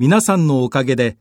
皆さんのおかげで